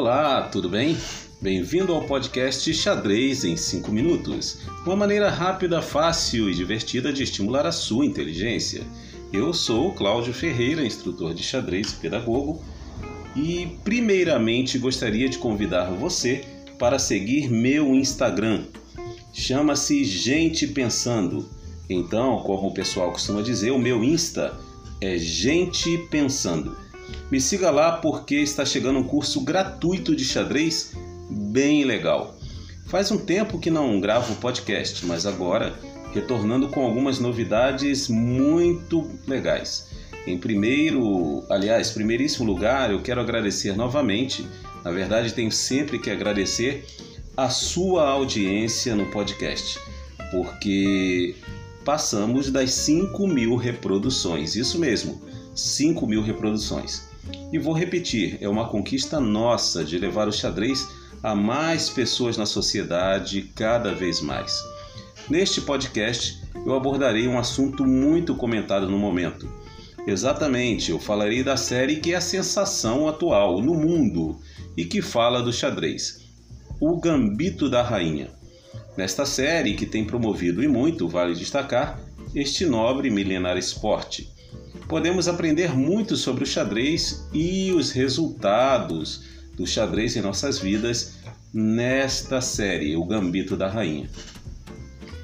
Olá, tudo bem? Bem-vindo ao podcast Xadrez em 5 Minutos uma maneira rápida, fácil e divertida de estimular a sua inteligência. Eu sou Cláudio Ferreira, instrutor de xadrez e pedagogo, e primeiramente gostaria de convidar você para seguir meu Instagram. Chama-se Gente Pensando. Então, como o pessoal costuma dizer, o meu Insta é Gente Pensando. Me siga lá porque está chegando um curso gratuito de xadrez bem legal. Faz um tempo que não gravo podcast, mas agora retornando com algumas novidades muito legais. Em primeiro, aliás, primeiríssimo lugar, eu quero agradecer novamente. Na verdade, tenho sempre que agradecer a sua audiência no podcast, porque passamos das 5 mil reproduções. Isso mesmo, 5 mil reproduções. E vou repetir, é uma conquista nossa de levar o xadrez a mais pessoas na sociedade cada vez mais. Neste podcast, eu abordarei um assunto muito comentado no momento. Exatamente, eu falarei da série que é a sensação atual no mundo e que fala do xadrez, O Gambito da Rainha. Nesta série, que tem promovido e muito, vale destacar, este nobre milenar esporte podemos aprender muito sobre o xadrez e os resultados do xadrez em nossas vidas nesta série, O Gambito da Rainha.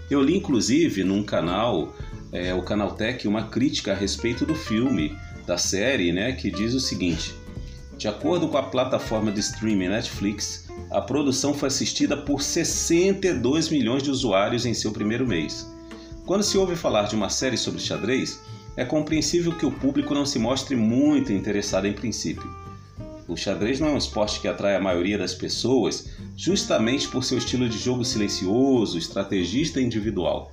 Eu li inclusive num canal, é, o Canaltech, uma crítica a respeito do filme, da série, né, que diz o seguinte: de acordo com a plataforma de streaming Netflix, a produção foi assistida por 62 milhões de usuários em seu primeiro mês. Quando se ouve falar de uma série sobre xadrez, é compreensível que o público não se mostre muito interessado em princípio. O xadrez não é um esporte que atrai a maioria das pessoas justamente por seu estilo de jogo silencioso, estrategista e individual.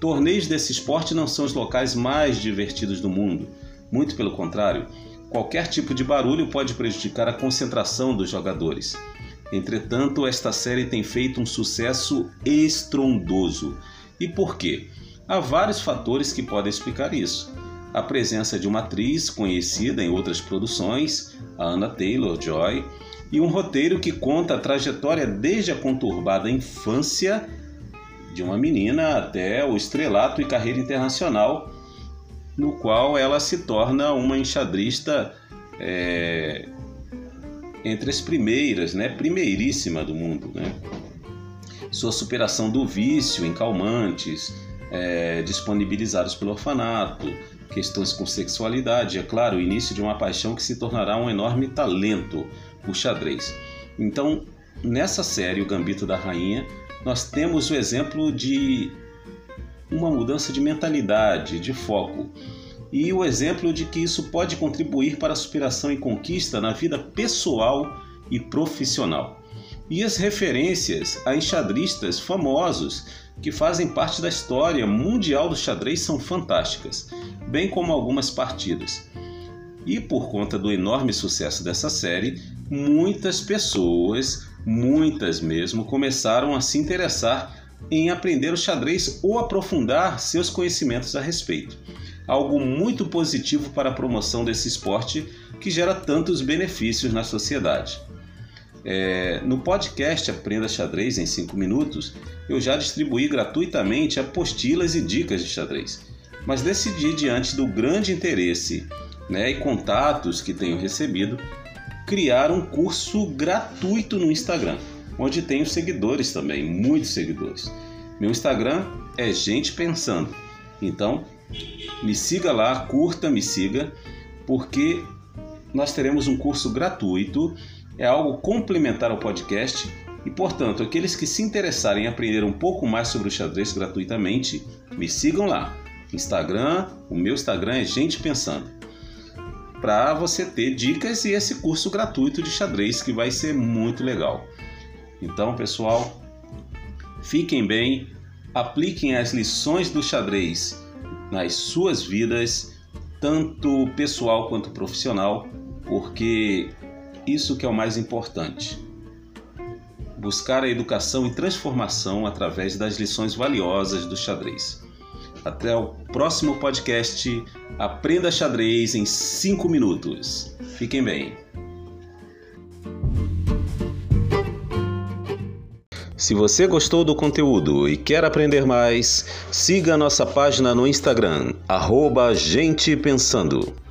Torneios desse esporte não são os locais mais divertidos do mundo. Muito pelo contrário, qualquer tipo de barulho pode prejudicar a concentração dos jogadores. Entretanto, esta série tem feito um sucesso estrondoso. E por quê? Há vários fatores que podem explicar isso. A presença de uma atriz conhecida em outras produções, a Anna Taylor-Joy, e um roteiro que conta a trajetória desde a conturbada infância de uma menina até o estrelato e carreira internacional, no qual ela se torna uma enxadrista é, entre as primeiras, né, primeiríssima do mundo. Né? Sua superação do vício em calmantes, é, disponibilizados pelo orfanato, questões com sexualidade, é claro, o início de uma paixão que se tornará um enorme talento, o xadrez. Então, nessa série, O Gambito da Rainha, nós temos o exemplo de uma mudança de mentalidade, de foco, e o exemplo de que isso pode contribuir para a superação e conquista na vida pessoal e profissional. E as referências a enxadristas famosos que fazem parte da história mundial do xadrez são fantásticas, bem como algumas partidas. E por conta do enorme sucesso dessa série, muitas pessoas, muitas mesmo, começaram a se interessar em aprender o xadrez ou aprofundar seus conhecimentos a respeito. Algo muito positivo para a promoção desse esporte que gera tantos benefícios na sociedade. É, no podcast Aprenda Xadrez em 5 Minutos, eu já distribuí gratuitamente apostilas e dicas de xadrez, mas decidi, diante do grande interesse né, e contatos que tenho recebido, criar um curso gratuito no Instagram, onde tenho seguidores também, muitos seguidores. Meu Instagram é Gente Pensando, então me siga lá, curta, me siga, porque nós teremos um curso gratuito é algo complementar ao podcast e, portanto, aqueles que se interessarem em aprender um pouco mais sobre o xadrez gratuitamente, me sigam lá. Instagram, o meu Instagram é Gente Pensando. Para você ter dicas e esse curso gratuito de xadrez que vai ser muito legal. Então, pessoal, fiquem bem, apliquem as lições do xadrez nas suas vidas, tanto pessoal quanto profissional, porque isso que é o mais importante. Buscar a educação e transformação através das lições valiosas do xadrez. Até o próximo podcast. Aprenda xadrez em 5 minutos. Fiquem bem. Se você gostou do conteúdo e quer aprender mais, siga nossa página no Instagram, arroba Gente Pensando.